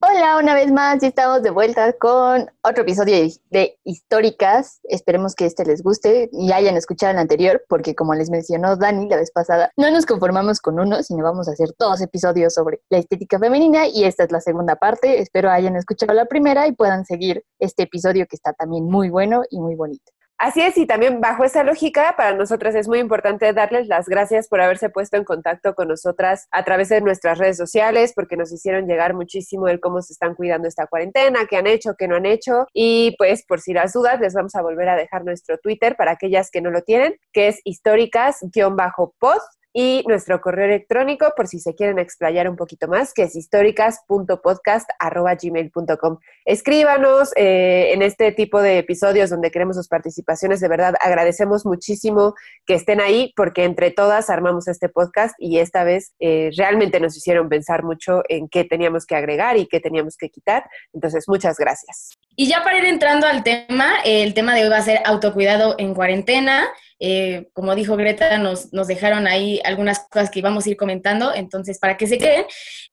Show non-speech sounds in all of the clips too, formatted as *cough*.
Hola, una vez más, ya estamos de vuelta con otro episodio de Históricas. Esperemos que este les guste y hayan escuchado el anterior, porque como les mencionó Dani la vez pasada, no nos conformamos con uno, sino vamos a hacer dos episodios sobre la estética femenina y esta es la segunda parte. Espero hayan escuchado la primera y puedan seguir este episodio que está también muy bueno y muy bonito. Así es, y también bajo esa lógica, para nosotras es muy importante darles las gracias por haberse puesto en contacto con nosotras a través de nuestras redes sociales, porque nos hicieron llegar muchísimo el cómo se están cuidando esta cuarentena, qué han hecho, qué no han hecho. Y pues, por si las dudas, les vamos a volver a dejar nuestro Twitter para aquellas que no lo tienen, que es históricas-post y nuestro correo electrónico por si se quieren explayar un poquito más, que es históricas.podcast.gmail.com. Escríbanos eh, en este tipo de episodios donde queremos sus participaciones. De verdad, agradecemos muchísimo que estén ahí porque entre todas armamos este podcast y esta vez eh, realmente nos hicieron pensar mucho en qué teníamos que agregar y qué teníamos que quitar. Entonces, muchas gracias. Y ya para ir entrando al tema, el tema de hoy va a ser autocuidado en cuarentena. Eh, como dijo Greta, nos, nos, dejaron ahí algunas cosas que íbamos a ir comentando, entonces para que se queden.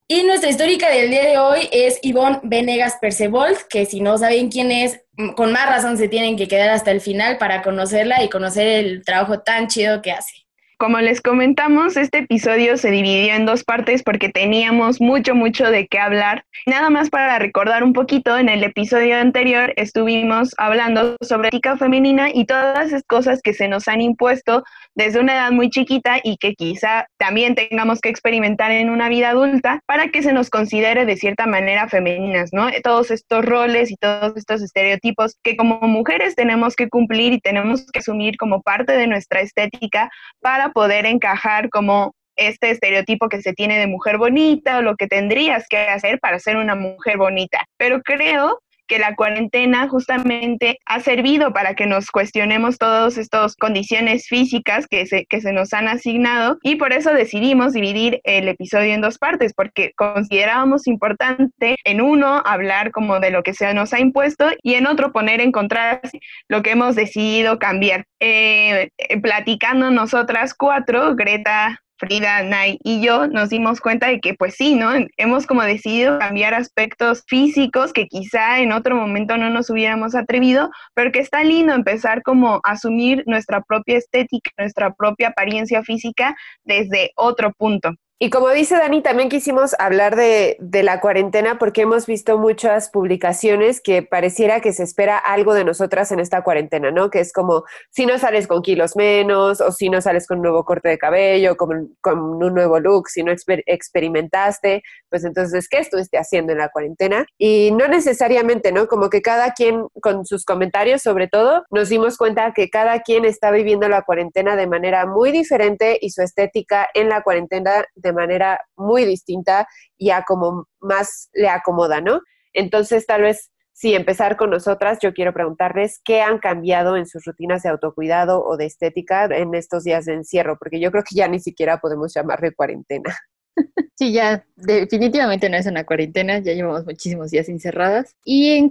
Y nuestra histórica del día de hoy es Ivonne Venegas Percevold, que si no saben quién es, con más razón se tienen que quedar hasta el final para conocerla y conocer el trabajo tan chido que hace. Como les comentamos, este episodio se dividió en dos partes porque teníamos mucho, mucho de qué hablar. Nada más para recordar un poquito, en el episodio anterior estuvimos hablando sobre ética femenina y todas esas cosas que se nos han impuesto desde una edad muy chiquita y que quizá también tengamos que experimentar en una vida adulta para que se nos considere de cierta manera femeninas, ¿no? Todos estos roles y todos estos estereotipos que como mujeres tenemos que cumplir y tenemos que asumir como parte de nuestra estética para poder encajar como este estereotipo que se tiene de mujer bonita o lo que tendrías que hacer para ser una mujer bonita. Pero creo que la cuarentena justamente ha servido para que nos cuestionemos todas estas condiciones físicas que se, que se nos han asignado y por eso decidimos dividir el episodio en dos partes, porque considerábamos importante en uno hablar como de lo que se nos ha impuesto y en otro poner en contraste lo que hemos decidido cambiar. Eh, platicando nosotras cuatro, Greta, Frida, Nay y yo nos dimos cuenta de que pues sí, ¿no? Hemos como decidido cambiar aspectos físicos que quizá en otro momento no nos hubiéramos atrevido, pero que está lindo empezar como a asumir nuestra propia estética, nuestra propia apariencia física desde otro punto. Y como dice Dani, también quisimos hablar de, de, la cuarentena porque hemos visto muchas publicaciones que pareciera que se espera algo de nosotras en esta cuarentena, ¿no? Que es como si no sales con kilos menos o si no sales con un nuevo corte de cabello, con, con un nuevo look, si no exper experimentaste, pues entonces, ¿qué estuviste haciendo en la cuarentena? Y no necesariamente, ¿no? Como que cada quien con sus comentarios, sobre todo, nos dimos cuenta que cada quien está viviendo la cuarentena de manera muy diferente y su estética en la cuarentena manera muy distinta y a como más le acomoda, ¿no? Entonces, tal vez si empezar con nosotras, yo quiero preguntarles qué han cambiado en sus rutinas de autocuidado o de estética en estos días de encierro, porque yo creo que ya ni siquiera podemos llamarle cuarentena. *laughs* Sí, ya definitivamente no es una cuarentena, ya llevamos muchísimos días encerradas. Y en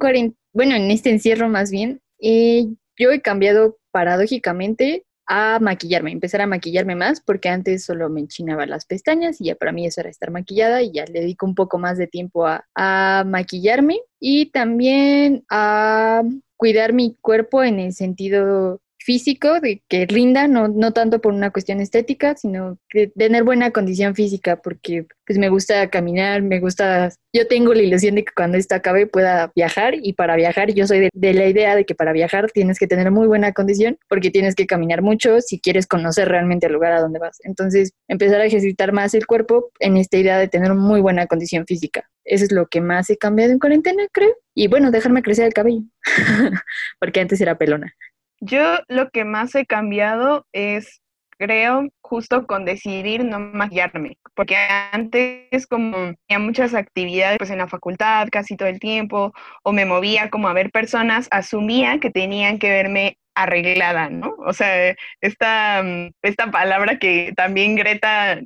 bueno, en este encierro más bien, eh, yo he cambiado paradójicamente a maquillarme, empezar a maquillarme más, porque antes solo me enchinaba las pestañas y ya para mí eso era estar maquillada y ya le dedico un poco más de tiempo a, a maquillarme y también a cuidar mi cuerpo en el sentido físico, de que rinda, no, no tanto por una cuestión estética, sino que tener buena condición física, porque pues me gusta caminar, me gusta, yo tengo la ilusión de que cuando esto acabe pueda viajar y para viajar yo soy de, de, la idea de que para viajar tienes que tener muy buena condición porque tienes que caminar mucho si quieres conocer realmente el lugar a donde vas. Entonces, empezar a ejercitar más el cuerpo en esta idea de tener muy buena condición física. Eso es lo que más he cambiado en cuarentena, creo. Y bueno, dejarme crecer el cabello, *laughs* porque antes era pelona. Yo lo que más he cambiado es, creo, justo con decidir no maquillarme, porque antes como tenía muchas actividades pues en la facultad casi todo el tiempo o me movía como a ver personas, asumía que tenían que verme arreglada, ¿no? O sea, esta, mm, esta palabra que también Greta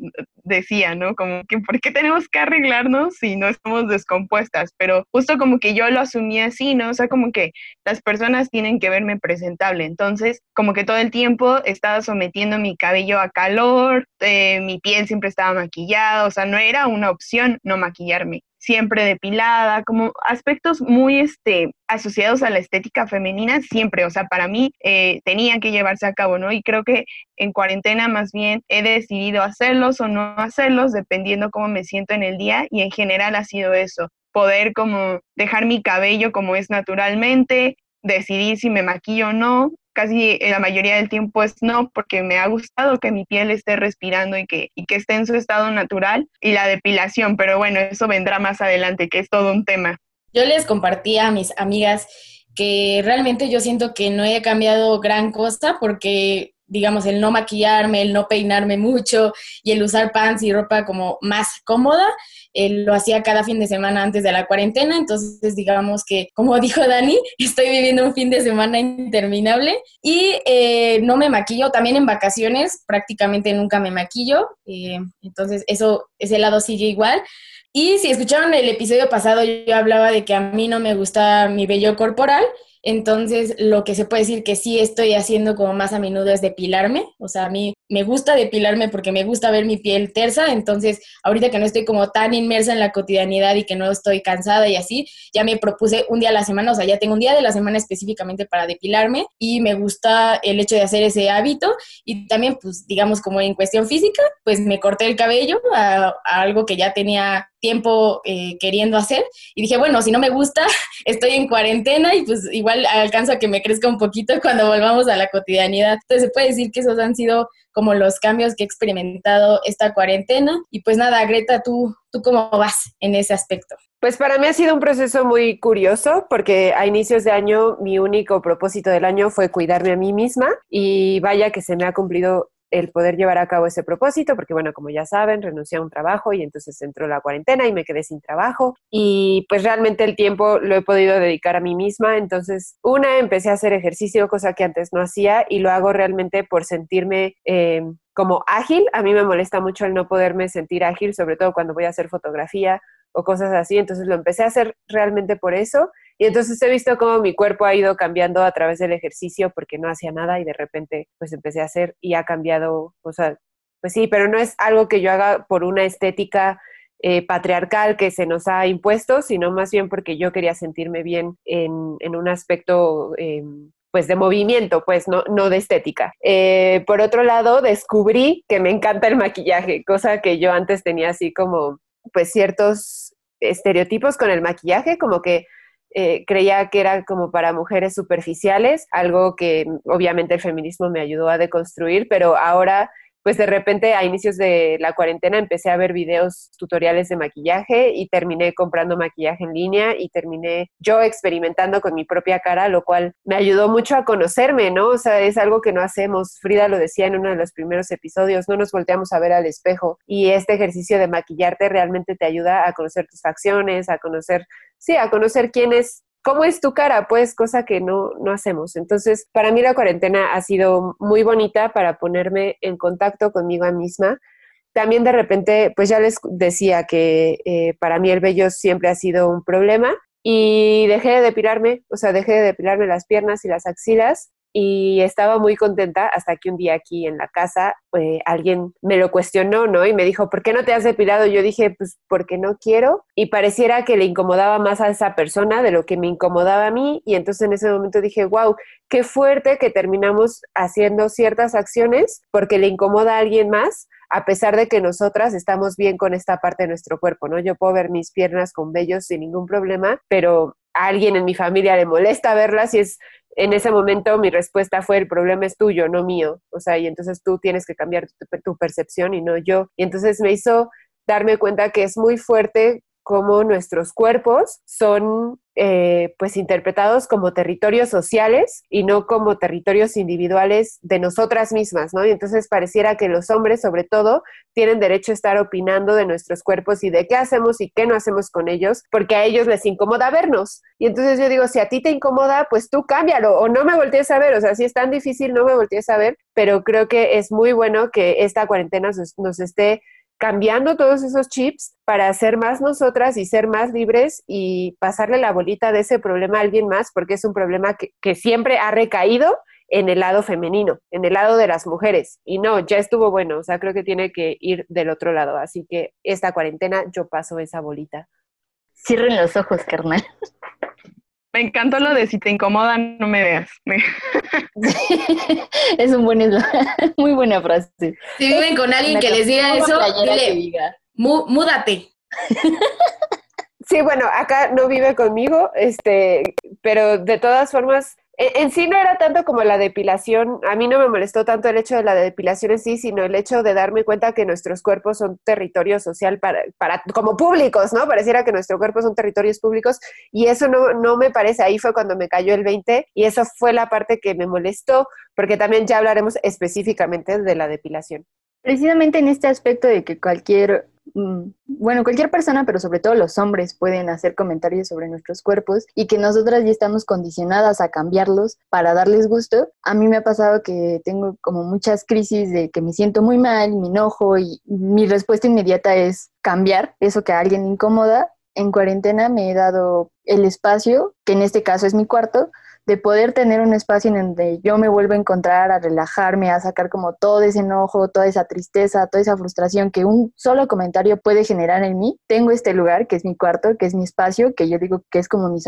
decía, ¿no? Como que ¿por qué tenemos que arreglarnos si no estamos descompuestas? Pero justo como que yo lo asumí así, ¿no? O sea, como que las personas tienen que verme presentable. Entonces, como que todo el tiempo estaba sometiendo mi cabello a calor, eh, mi piel siempre estaba maquillada, o sea, no era una opción no maquillarme siempre depilada, como aspectos muy este, asociados a la estética femenina, siempre, o sea, para mí eh, tenían que llevarse a cabo, ¿no? Y creo que en cuarentena más bien he decidido hacerlos o no hacerlos, dependiendo cómo me siento en el día, y en general ha sido eso, poder como dejar mi cabello como es naturalmente, decidir si me maquillo o no, casi la mayoría del tiempo es no, porque me ha gustado que mi piel esté respirando y que, y que esté en su estado natural, y la depilación, pero bueno, eso vendrá más adelante, que es todo un tema. Yo les compartí a mis amigas que realmente yo siento que no he cambiado gran cosa porque digamos, el no maquillarme, el no peinarme mucho y el usar pants y ropa como más cómoda, lo hacía cada fin de semana antes de la cuarentena, entonces digamos que, como *laughs* dijo Dani, estoy viviendo un fin de semana interminable y eh, no me maquillo, también en vacaciones prácticamente nunca me maquillo, eh, entonces eso, ese lado sigue igual. Y si escucharon el episodio pasado, yo hablaba de que a mí no me gusta mi vello corporal, entonces, lo que se puede decir que sí estoy haciendo como más a menudo es depilarme. O sea, a mí me gusta depilarme porque me gusta ver mi piel tersa. Entonces, ahorita que no estoy como tan inmersa en la cotidianidad y que no estoy cansada y así, ya me propuse un día a la semana. O sea, ya tengo un día de la semana específicamente para depilarme y me gusta el hecho de hacer ese hábito. Y también, pues, digamos, como en cuestión física, pues me corté el cabello a, algo que ya tenía tiempo eh, queriendo hacer. Y dije, bueno, si no me gusta, *laughs* estoy en cuarentena y pues igual alcanza que me crezca un poquito cuando volvamos a la cotidianidad. Entonces se puede decir que esos han sido como los cambios que he experimentado esta cuarentena. Y pues nada, Greta, ¿tú, tú cómo vas en ese aspecto? Pues para mí ha sido un proceso muy curioso porque a inicios de año mi único propósito del año fue cuidarme a mí misma y vaya que se me ha cumplido el poder llevar a cabo ese propósito, porque bueno, como ya saben, renuncié a un trabajo y entonces entró la cuarentena y me quedé sin trabajo. Y pues realmente el tiempo lo he podido dedicar a mí misma, entonces una, empecé a hacer ejercicio, cosa que antes no hacía y lo hago realmente por sentirme... Eh, como ágil, a mí me molesta mucho el no poderme sentir ágil, sobre todo cuando voy a hacer fotografía o cosas así, entonces lo empecé a hacer realmente por eso y entonces he visto cómo mi cuerpo ha ido cambiando a través del ejercicio porque no hacía nada y de repente pues empecé a hacer y ha cambiado, o sea, pues sí, pero no es algo que yo haga por una estética eh, patriarcal que se nos ha impuesto, sino más bien porque yo quería sentirme bien en, un aspecto em, pues de movimiento, pues no, no de estética. Eh, por otro lado, descubrí que me encanta el maquillaje, cosa que yo antes tenía así como pues ciertos estereotipos con el maquillaje, como que eh, creía que era como para mujeres superficiales, algo que obviamente el feminismo me ayudó a deconstruir, pero ahora pues de repente a inicios de la cuarentena empecé a ver videos tutoriales de maquillaje y terminé comprando maquillaje en línea y terminé yo experimentando con mi propia cara, lo cual me ayudó mucho a conocerme, ¿no? O sea, es algo que no hacemos. Frida lo decía en uno de los primeros episodios, no nos volteamos a ver al espejo y este ejercicio de maquillarte realmente te ayuda a conocer tus facciones, a conocer, sí, a conocer quién es ¿Cómo es tu cara? Pues cosa que no, no hacemos. Entonces, para mí la cuarentena ha sido muy bonita para ponerme en contacto conmigo misma. También de repente, pues ya les decía que eh, para mí el vello siempre ha sido un problema y dejé de depilarme, o sea, dejé de depilarme las piernas y las axilas y estaba muy contenta hasta que un día aquí en la casa eh, alguien me lo cuestionó, ¿no? Y me dijo, ¿por qué no te has depilado? Yo dije, pues porque no quiero y pareciera que le incomodaba más a esa persona de lo que me incomodaba a mí y entonces en ese momento dije, wow, qué fuerte que terminamos haciendo ciertas acciones porque le incomoda a alguien más a pesar de que nosotras estamos bien con esta parte de nuestro cuerpo, ¿no? Yo puedo ver mis piernas con vellos sin ningún problema, pero a alguien en mi familia le molesta verlas y es en ese momento mi respuesta fue, el problema es tuyo, no mío. O sea, y entonces tú tienes que cambiar tu, percepción y no yo. Y entonces me hizo darme cuenta que es muy fuerte cómo nuestros cuerpos son eh, pues interpretados como territorios sociales y no como territorios individuales de nosotras mismas, ¿no? Y entonces pareciera que los hombres, sobre todo, tienen derecho a estar opinando de nuestros cuerpos y de qué hacemos y qué no hacemos con ellos, porque a ellos les incomoda vernos. Y entonces yo digo, si a ti te incomoda, pues tú cámbialo o no me voltees a ver, o sea, si es tan difícil, no me voltees a ver, pero creo que es muy bueno que esta cuarentena nos, esté cambiando todos esos chips para ser más nosotras y ser más libres y pasarle la bolita de ese problema a alguien más, porque es un problema que, siempre ha recaído en el lado femenino, en el lado de las mujeres. Y no, ya estuvo bueno, o sea, creo que tiene que ir del otro lado. Así que esta cuarentena yo paso esa bolita. Cierren los ojos, carnal. Me encantó lo de si te incomoda, no me veas. *laughs* es un buen *laughs* muy buena frase. Si viven con alguien que les diga eso, dile, múdate. Sí, bueno, acá no vive conmigo, este, pero de todas formas, en sí no era tanto como la depilación, a mí no me molestó tanto el hecho de la depilación en sí, sino el hecho de darme cuenta que nuestros cuerpos son territorio social para, para como públicos, ¿no? Pareciera que nuestros cuerpos son territorios públicos y eso no, no me parece, ahí fue cuando me cayó el 20 y eso fue la parte que me molestó, porque también ya hablaremos específicamente de la depilación. Precisamente en este aspecto de que cualquier bueno, cualquier persona, pero sobre todo los hombres pueden hacer comentarios sobre nuestros cuerpos y que nosotras ya estamos condicionadas a cambiarlos para darles gusto. A mí me ha pasado que tengo como muchas crisis de que me siento muy mal, me enojo y mi respuesta inmediata es cambiar eso que a alguien incomoda. En cuarentena me he dado el espacio, que en este caso es mi cuarto, de poder tener un espacio en donde yo me vuelvo a encontrar, a relajarme, a sacar como todo ese enojo, toda esa tristeza, toda esa frustración que un solo comentario puede generar en mí. Tengo este lugar que es mi cuarto, que es mi espacio, que yo digo que es como mi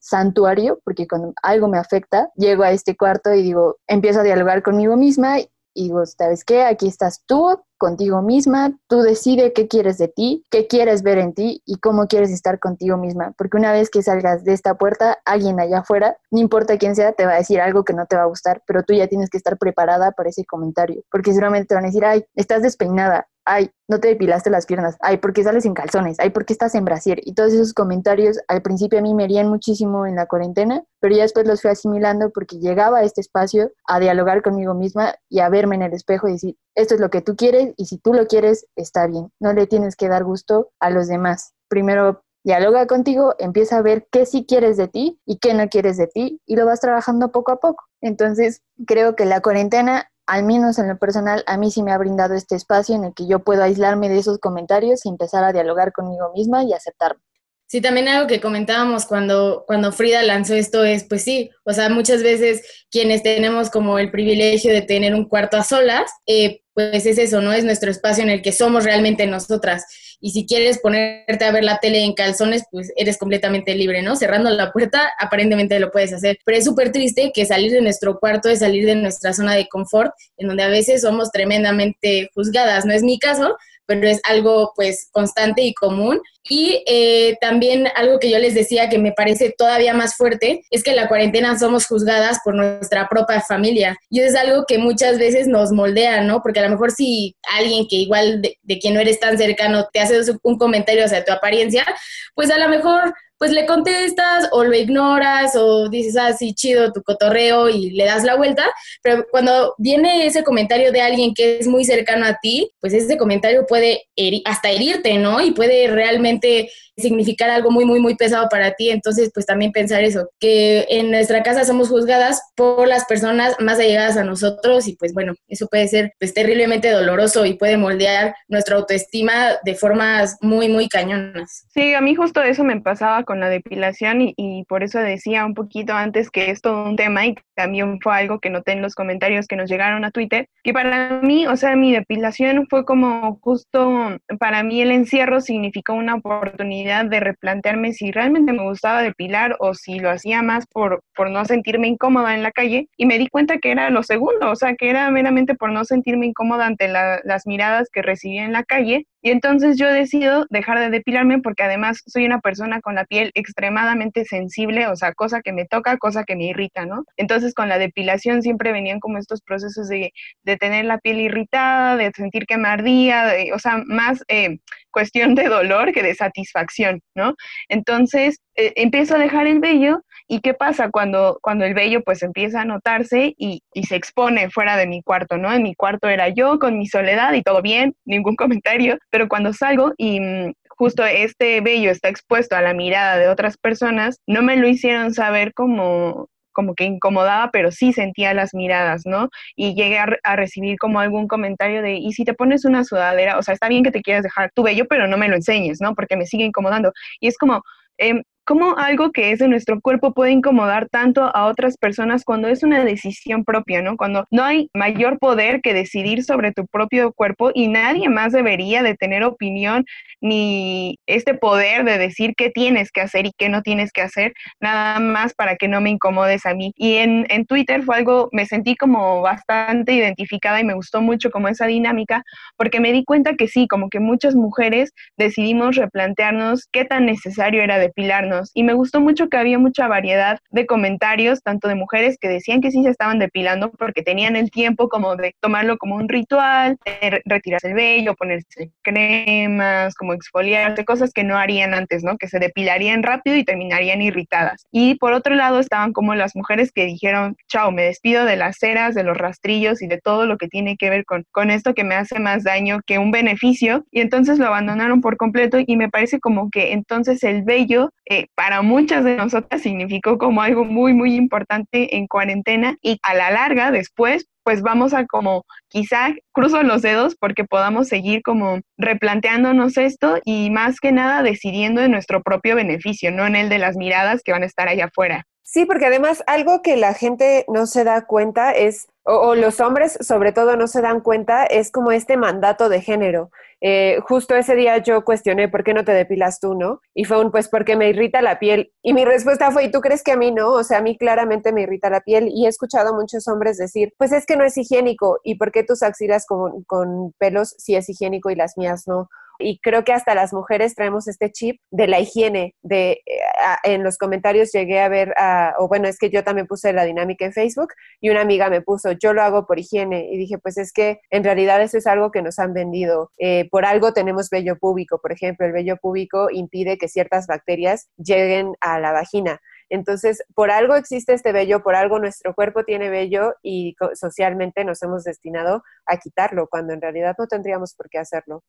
santuario, porque cuando algo me afecta, llego a este cuarto y digo, empiezo a dialogar conmigo misma y digo, ¿sabes qué? Aquí estás tú, contigo misma, tú decides qué quieres de ti, qué quieres ver en ti y cómo quieres estar contigo misma, porque una vez que salgas de esta puerta, alguien allá afuera, no importa quién sea, te va a decir algo que no te va a gustar, pero tú ya tienes que estar preparada para ese comentario, porque seguramente te van a decir, ay, estás despeinada, ay, no te depilaste las piernas, ay, ¿por qué sales en calzones? Ay, ¿por qué estás en brasier? Y todos esos comentarios al principio a mí me herían muchísimo en la cuarentena, pero ya después los fui asimilando porque llegaba a este espacio a dialogar conmigo misma y a verme en el espejo y decir, esto es lo que tú quieres y si tú lo quieres, está bien, no le tienes que dar gusto a los demás. Primero dialoga contigo, empieza a ver qué sí quieres de ti y qué no quieres de ti y lo vas trabajando poco a poco. Entonces, creo que la cuarentena al menos en lo personal, a mí sí me ha brindado este espacio en el que yo puedo aislarme de esos comentarios y empezar a dialogar conmigo misma y aceptarme. Sí, también algo que comentábamos cuando, cuando Frida lanzó esto es, pues sí, o sea, muchas veces quienes tenemos como el privilegio de tener un cuarto a solas, eh, pues es eso, ¿no? Es nuestro espacio en el que somos realmente nosotras. Y si quieres ponerte a ver la tele en calzones, pues eres completamente libre, ¿no? Cerrando la puerta, aparentemente lo puedes hacer. Pero es súper triste que salir de nuestro cuarto es salir de nuestra zona de confort, en donde a veces somos tremendamente juzgadas. No es mi caso, pero es algo pues constante y común. Y eh, también algo que yo les decía que me parece todavía más fuerte es que en la cuarentena somos juzgadas por nuestra propia familia. Y es algo que muchas veces nos moldea, ¿no? Porque a lo mejor si alguien que igual de, quien no eres tan cercano te hace un comentario hacia tu apariencia, pues a lo mejor pues le contestas o lo ignoras o dices, ah, sí, chido tu cotorreo y le das la vuelta, pero cuando viene ese comentario de alguien que es muy cercano a ti, pues ese comentario puede hasta herirte, ¿no? Y puede realmente significar algo muy, muy, muy pesado para ti. Entonces, pues también pensar eso, que en nuestra casa somos juzgadas por las personas más allegadas a nosotros y pues bueno, eso puede ser pues terriblemente doloroso y puede moldear nuestra autoestima de formas muy, muy cañonas. Sí, a mí justo eso me pasaba con la depilación y, por eso decía un poquito antes que es todo un tema y también fue algo que noté en los comentarios que nos llegaron a Twitter, que para mí, o sea, mi depilación fue como justo, para mí el encierro significó una oportunidad de replantearme si realmente me gustaba depilar o si lo hacía más por, por no sentirme incómoda en la calle y me di cuenta que era lo segundo, o sea, que era meramente por no sentirme incómoda ante las miradas que recibía en la calle Y entonces yo decido dejar de depilarme porque además soy una persona con la piel extremadamente sensible, o sea, cosa que me toca, cosa que me irrita, ¿no? Entonces con la depilación siempre venían como estos procesos de, de tener la piel irritada, de sentir que me ardía, o sea, más eh, cuestión de dolor que de satisfacción, ¿no? Entonces eh, empiezo a dejar el vello y ¿qué pasa cuando, cuando el vello pues empieza a notarse y, se expone fuera de mi cuarto, ¿no? En mi cuarto era yo con mi soledad y todo bien, ningún *laughs* comentario, pero cuando salgo y mm, justo este vello está expuesto a la mirada de otras personas, no me lo hicieron saber como como que incomodaba, pero sí sentía las miradas, ¿no? Y llegué a, recibir como algún comentario de, ¿y si te pones una sudadera? O sea, está bien que te quieras dejar tu vello, pero no me lo enseñes, ¿no? Porque me sigue incomodando. Y es como, eh, ¿Cómo algo que es de nuestro cuerpo puede incomodar tanto a otras personas cuando es una decisión propia, ¿no? Cuando no hay mayor poder que decidir sobre tu propio cuerpo y nadie más debería de tener opinión ni este poder de decir qué tienes que hacer y qué no tienes que hacer, nada más para que no me incomodes a mí. Y en, en Twitter fue algo, me sentí como bastante identificada y me gustó mucho como esa dinámica, porque me di cuenta que sí, como que muchas mujeres decidimos replantearnos qué tan necesario era depilarnos y me gustó mucho que había mucha variedad de comentarios, tanto de mujeres que decían que sí se estaban depilando porque tenían el tiempo como de tomarlo como un ritual, retirarse el vello, ponerse cremas, como exfoliarse, cosas que no harían antes, ¿no? Que se depilarían rápido y terminarían irritadas. Y por otro lado estaban como las mujeres que dijeron, chao, me despido de las ceras, de los rastrillos y de todo lo que tiene que ver con, con esto que me hace más daño que un beneficio. Y entonces lo abandonaron por completo y me parece como que entonces el vello eh, para muchas de nosotras significó como algo muy, muy importante en cuarentena y a la larga después pues vamos a como quizá cruzo los dedos porque podamos seguir como replanteándonos esto y más que nada decidiendo en nuestro propio beneficio, no en el de las miradas que van a estar allá afuera. Sí, porque además algo que la gente no se da cuenta es, o, los hombres sobre todo no se dan cuenta, es como este mandato de género. Eh, justo ese día yo cuestioné por qué no te depilas tú, ¿no? Y fue un, pues porque me irrita la piel. Y mi respuesta fue, ¿y tú crees que a mí no? O sea, a mí claramente me irrita la piel. Y he escuchado muchos hombres decir, pues es que no es higiénico. ¿Y por qué tus axilas con, con pelos sí es higiénico y las mías no? Y creo que hasta las mujeres traemos este chip de la higiene, de eh, en los comentarios llegué a ver, o bueno, es que yo también puse la dinámica en Facebook y una amiga me puso, yo lo hago por higiene y dije, pues es que en realidad eso es algo que nos han vendido. Eh, por algo tenemos vello púbico, por ejemplo, el vello púbico impide que ciertas bacterias lleguen a la vagina. Entonces, por algo existe este vello, por algo nuestro cuerpo tiene vello y socialmente nos hemos destinado a quitarlo, cuando en realidad no tendríamos por qué hacerlo.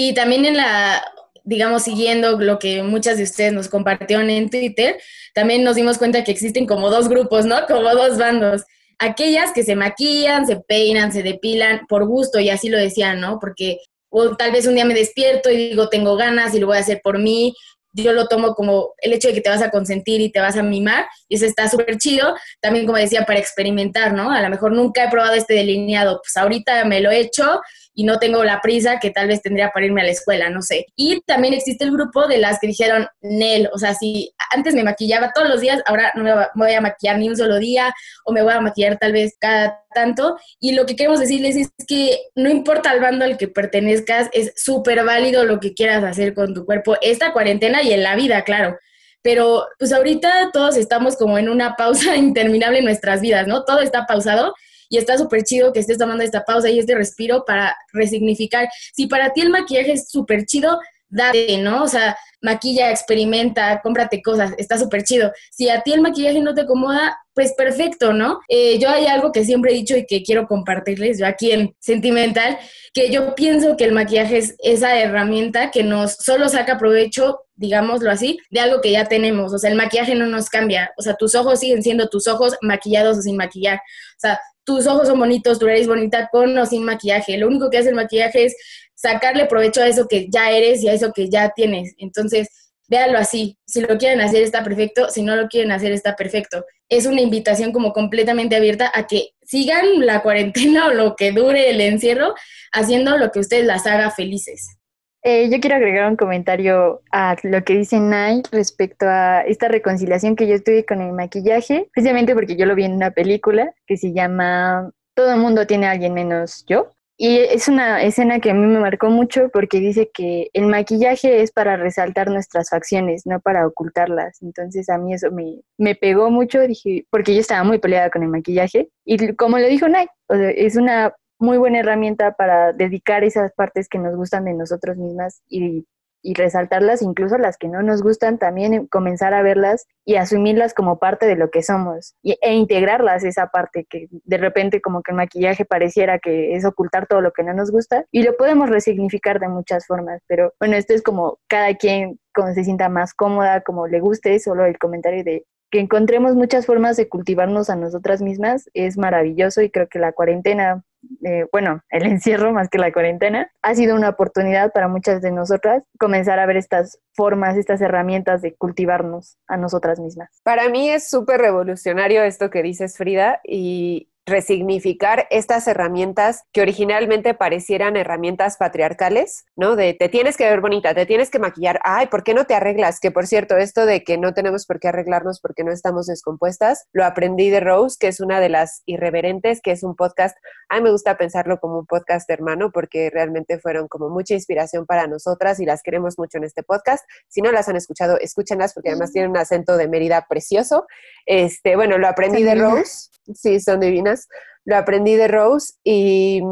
Y también en la, digamos, siguiendo lo que muchas de ustedes nos compartieron en Twitter, también nos dimos cuenta que existen como dos grupos, ¿no? Como dos bandos. Aquellas que se maquillan, se peinan, se depilan por gusto, y así lo decían, ¿no? Porque o tal vez un día me despierto y digo, tengo ganas y lo voy a hacer por mí, yo lo tomo como el hecho de que te vas a consentir y te vas a mimar, y eso está súper chido, también como decía, para experimentar, ¿no? A lo mejor nunca he probado este delineado, pues ahorita me lo he hecho y no tengo la prisa que tal vez tendría para irme a la escuela, no sé. Y también existe el grupo de las que dijeron, Nel, o sea, si antes me maquillaba todos los días, ahora no me voy a maquillar ni un solo día o me voy a maquillar tal vez cada tanto. Y lo que queremos decirles es que no importa al bando al que pertenezcas, es súper válido lo que quieras hacer con tu cuerpo esta cuarentena y en la vida, claro. Pero pues ahorita todos estamos como en una pausa *laughs* interminable en nuestras vidas, ¿no? Todo está pausado y está súper chido que estés tomando esta pausa y este respiro para resignificar. Si para ti el maquillaje es súper chido, date, ¿no? O sea, maquilla, experimenta, cómprate cosas, está súper chido. Si a ti el maquillaje no te acomoda, pues perfecto, ¿no? Eh, yo hay algo que siempre he dicho y que quiero compartirles, yo aquí en Sentimental, que yo pienso que el maquillaje es esa herramienta que nos solo saca provecho, digámoslo así, de algo que ya tenemos. O sea, el maquillaje no nos cambia. O sea, tus ojos siguen siendo tus ojos maquillados o sin maquillar. O sea, tus ojos son bonitos, tu eres bonita con o sin maquillaje. Lo único que hace el maquillaje es sacarle provecho a eso que ya eres y a eso que ya tienes. Entonces, véanlo así. Si lo quieren hacer está perfecto, si no lo quieren hacer está perfecto. Es una invitación como completamente abierta a que sigan la cuarentena *laughs* o lo que dure el encierro haciendo lo que ustedes las haga felices. Eh, yo quiero agregar un comentario a lo que dice Nay respecto a esta reconciliación que yo tuve con el maquillaje, precisamente porque yo lo vi en una película que se llama Todo el mundo tiene a alguien menos yo. Y es una escena que a mí me marcó mucho porque dice que el maquillaje es para resaltar nuestras facciones, no para ocultarlas. Entonces a mí eso me, me pegó mucho, dije, porque yo estaba muy peleada con el maquillaje. Y como lo dijo Nike, es una muy buena herramienta para dedicar esas partes que nos gustan de nosotros mismas y y resaltarlas, incluso las que no nos gustan, también comenzar a verlas y asumirlas como parte de lo que somos e integrarlas esa parte que de repente como que el maquillaje pareciera que es ocultar todo lo que no nos gusta y lo podemos resignificar de muchas formas, pero bueno, esto es como cada quien como se sienta más cómoda, como le guste, solo el comentario de que encontremos muchas formas de cultivarnos a nosotras mismas es maravilloso y creo que la cuarentena, eh, bueno, *laughs* el encierro más que la cuarentena, ha sido una oportunidad para muchas de nosotras comenzar a ver estas formas, estas herramientas de cultivarnos a nosotras mismas. Para mí es súper revolucionario esto que dices, Frida, y resignificar estas herramientas que originalmente parecieran herramientas patriarcales, ¿no? De te tienes que ver bonita, te tienes que maquillar, ay, ¿por qué no te arreglas? Que por cierto, esto de que no tenemos por qué arreglarnos porque no estamos descompuestas, lo aprendí de Rose, que es una de las irreverentes, que es un podcast, a mí me gusta pensarlo como un podcast hermano porque realmente fueron como mucha inspiración para nosotras y las queremos mucho en este podcast. Si no las han escuchado, escúchenlas porque además tienen un acento de Mérida precioso. Este, bueno, lo aprendí de Rose. Sí, son divinas. Lo aprendí de Rose y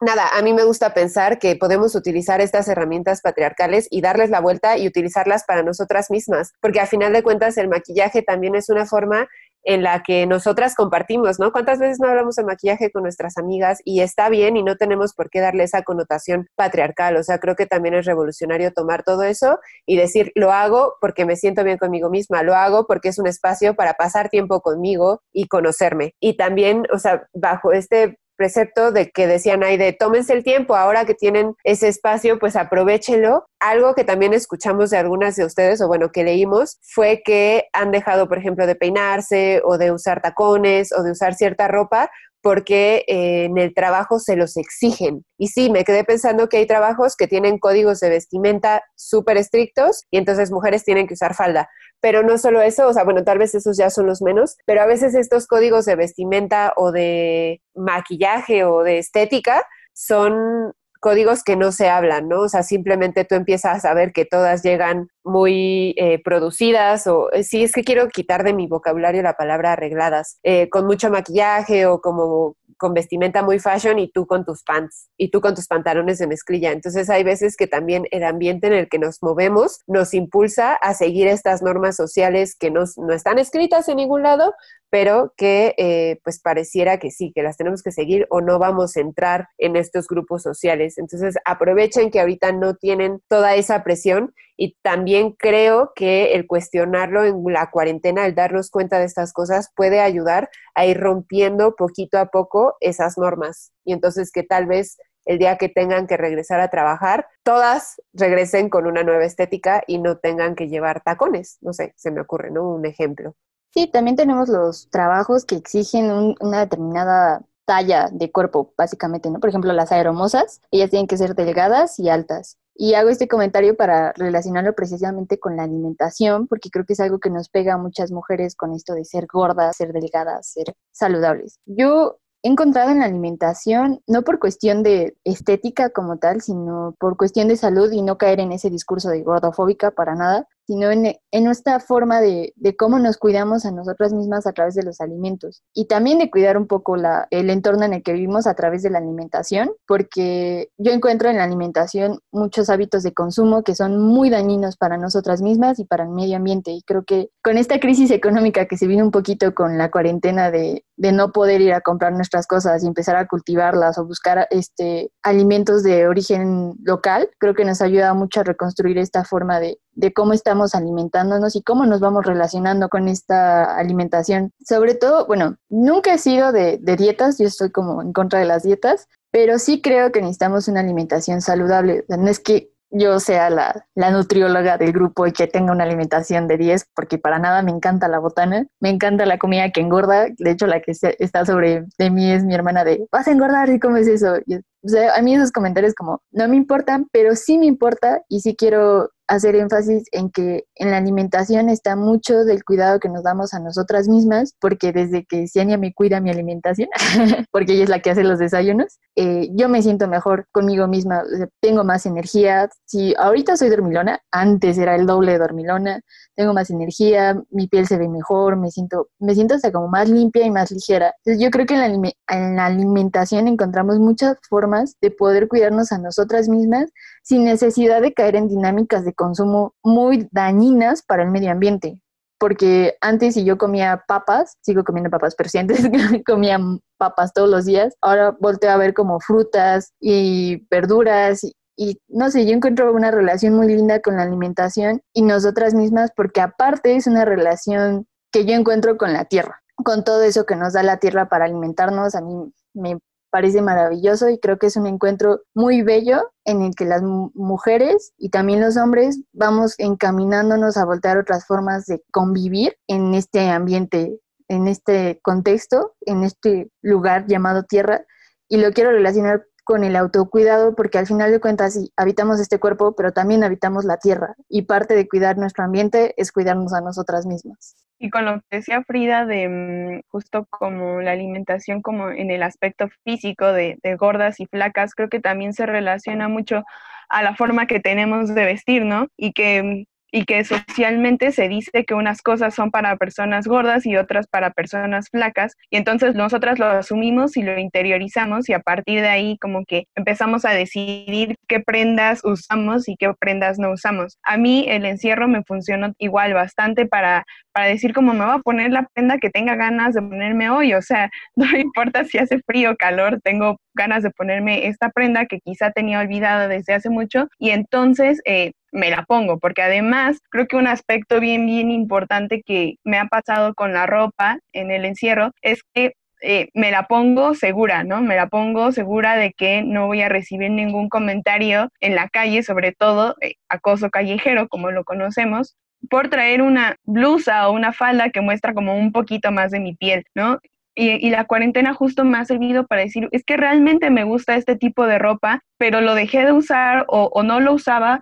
nada, a mí me gusta pensar que podemos utilizar estas herramientas patriarcales y darles la vuelta y utilizarlas para nosotras mismas, porque a final de cuentas el maquillaje también es una forma en la que nosotras compartimos, ¿no? ¿Cuántas veces no hablamos de maquillaje con nuestras amigas y está bien y no tenemos por qué darle esa connotación patriarcal? O sea, creo que también es revolucionario tomar todo eso y decir, lo hago porque me siento bien conmigo misma, lo hago porque es un espacio para pasar tiempo conmigo y conocerme. Y también, o sea, bajo este precepto de que decían ahí de tómense el tiempo, ahora que tienen ese espacio, pues aprovechenlo. Algo que también escuchamos de algunas de ustedes, o bueno, que leímos, fue que han dejado, por ejemplo, de peinarse o de usar tacones o de usar cierta ropa porque eh, en el trabajo se los exigen. Y sí, me quedé pensando que hay trabajos que tienen códigos de vestimenta súper estrictos y entonces mujeres tienen que usar falda. Pero no solo eso, o sea, bueno, tal vez esos ya son los menos, pero a veces estos códigos de vestimenta o de maquillaje o de estética son códigos que no se hablan, ¿no? O sea, simplemente tú empiezas a ver que todas llegan muy eh, producidas o eh, sí es que quiero quitar de mi vocabulario la palabra arregladas, eh, con mucho maquillaje o como con vestimenta muy fashion y tú con tus pants y tú con tus pantalones de mezclilla. Entonces hay veces que también el ambiente en el que nos movemos nos impulsa a seguir estas normas sociales que no están escritas en ningún lado, pero que eh, pues pareciera que sí, que las tenemos que seguir o no vamos a entrar en estos grupos sociales. Entonces aprovechen que ahorita no tienen toda esa presión y también creo que el cuestionarlo en la cuarentena, el darnos cuenta de estas cosas, puede ayudar a ir rompiendo poquito a poco esas normas. Y entonces que tal vez el día que tengan que regresar a trabajar, todas regresen con una nueva estética y no tengan que llevar tacones. No sé, se me ocurre, ¿no? Un ejemplo. Sí, también tenemos los trabajos que exigen una determinada talla de cuerpo, básicamente, ¿no? Por ejemplo, las aeromosas, ellas tienen que ser delgadas y altas. Y hago este comentario para relacionarlo precisamente con la alimentación, porque creo que es algo que nos pega a muchas mujeres con esto de ser gordas, ser delgadas, ser saludables. Yo he encontrado en la alimentación, no por cuestión de estética como tal, sino por cuestión de salud y no caer en ese discurso de gordofóbica para nada, sino en, nuestra forma de, cómo nos cuidamos a nosotras mismas a través de los alimentos. Y también de cuidar un poco la, el entorno en el que vivimos a través de la alimentación, porque yo encuentro en la alimentación muchos hábitos de consumo que son muy dañinos para nosotras mismas y para el medio ambiente. Y creo que con esta crisis económica que se vino un poquito con la cuarentena de, de no poder ir a comprar nuestras cosas y empezar a cultivarlas o buscar este, alimentos de origen local, creo que nos ayuda mucho a reconstruir esta forma de, de cómo estamos alimentándonos y cómo nos vamos relacionando con esta alimentación. Sobre todo, bueno, nunca he sido de, dietas, yo estoy como en contra de las dietas, pero sí creo que necesitamos una alimentación saludable. no es que yo sea la, nutrióloga del grupo y que tenga una alimentación de 10, porque para nada me encanta la botana, me encanta la comida que engorda, de hecho la que está sobre de mí es mi hermana de, vas a engordar y comes eso. O sea, a mí esos comentarios como, no me importan, pero sí me importa y sí quiero hacer énfasis en que en la alimentación está mucho del cuidado que nos damos a nosotras mismas, porque desde que Ciania me cuida mi alimentación, *laughs* porque ella es la que hace los desayunos, eh, yo me siento mejor conmigo misma, tengo más energía. Si ahorita soy dormilona, antes era el doble de dormilona, tengo más energía, mi piel se ve mejor, me siento, me siento hasta como más limpia y más ligera. Entonces yo creo que en la, en la alimentación encontramos muchas formas de poder cuidarnos a nosotras mismas sin necesidad de caer en dinámicas de consumo muy dañinas para el medio ambiente. Porque antes si yo comía papas, sigo comiendo papas, pero si antes *laughs* comía papas todos los días, ahora volteo a ver como frutas y verduras y, y no sé, yo encuentro una relación muy linda con la alimentación y nosotras mismas porque aparte es una relación que yo encuentro con la tierra, con todo eso que nos da la tierra para alimentarnos, a mí me parece maravilloso y creo que es un encuentro muy bello en el que las mujeres y también los hombres vamos encaminándonos a voltear otras formas de convivir en este ambiente, en este contexto, en este lugar llamado tierra. Y lo quiero relacionar con el autocuidado porque al final de cuentas sí, habitamos este cuerpo, pero también habitamos la tierra y parte de cuidar nuestro ambiente es cuidarnos a nosotras mismas. Y con lo que decía Frida de mm, justo como la alimentación como en el aspecto físico de, de, gordas y flacas, creo que también se relaciona mucho a la forma que tenemos de vestir, ¿no? Y que mm, y que socialmente se dice que unas cosas son para personas gordas y otras para personas flacas y entonces nosotras lo asumimos y lo interiorizamos y a partir de ahí como que empezamos a decidir qué prendas usamos y qué prendas no usamos. A mí el encierro me funcionó igual bastante para, para decir cómo me voy a poner la prenda que tenga ganas de ponerme hoy, o sea, *laughs* no importa si hace frío o calor, tengo ganas de ponerme esta prenda que quizá tenía olvidada desde hace mucho y entonces eh, me la pongo, porque además creo que un aspecto bien, bien importante que me ha pasado con la ropa en el encierro es que eh, me la pongo segura, ¿no? Me la pongo segura de que no voy a recibir ningún comentario en la calle, sobre todo eh, acoso callejero, como lo conocemos, por traer una blusa o una falda que muestra como un poquito más de mi piel, ¿no? Y, la cuarentena justo me ha servido para decir, es que realmente me gusta este tipo de ropa, pero lo dejé de usar o, o no lo usaba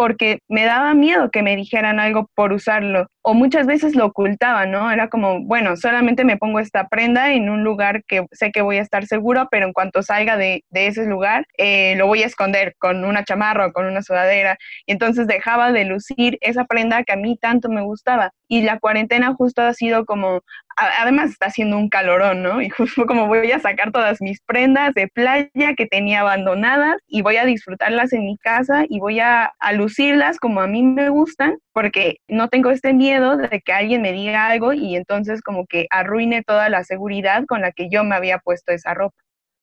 porque me daba miedo que me dijeran algo por usarlo o muchas veces lo ocultaba, ¿no? Era como, bueno, solamente me pongo esta prenda en un lugar que sé que voy a estar seguro, pero en cuanto salga de, ese lugar, eh, lo voy a esconder con una chamarra o con una sudadera. Y entonces dejaba de lucir esa prenda que a mí tanto me gustaba. Y la cuarentena justo ha sido como, además está haciendo un calorón, ¿no? *laughs* Y justo como voy a sacar todas mis prendas de playa que tenía abandonadas y voy a disfrutarlas en mi casa y voy a, a lucirlas como a mí me gustan porque no tengo este miedo de que alguien me diga algo y entonces como que arruine toda la seguridad con la que yo me había puesto esa ropa.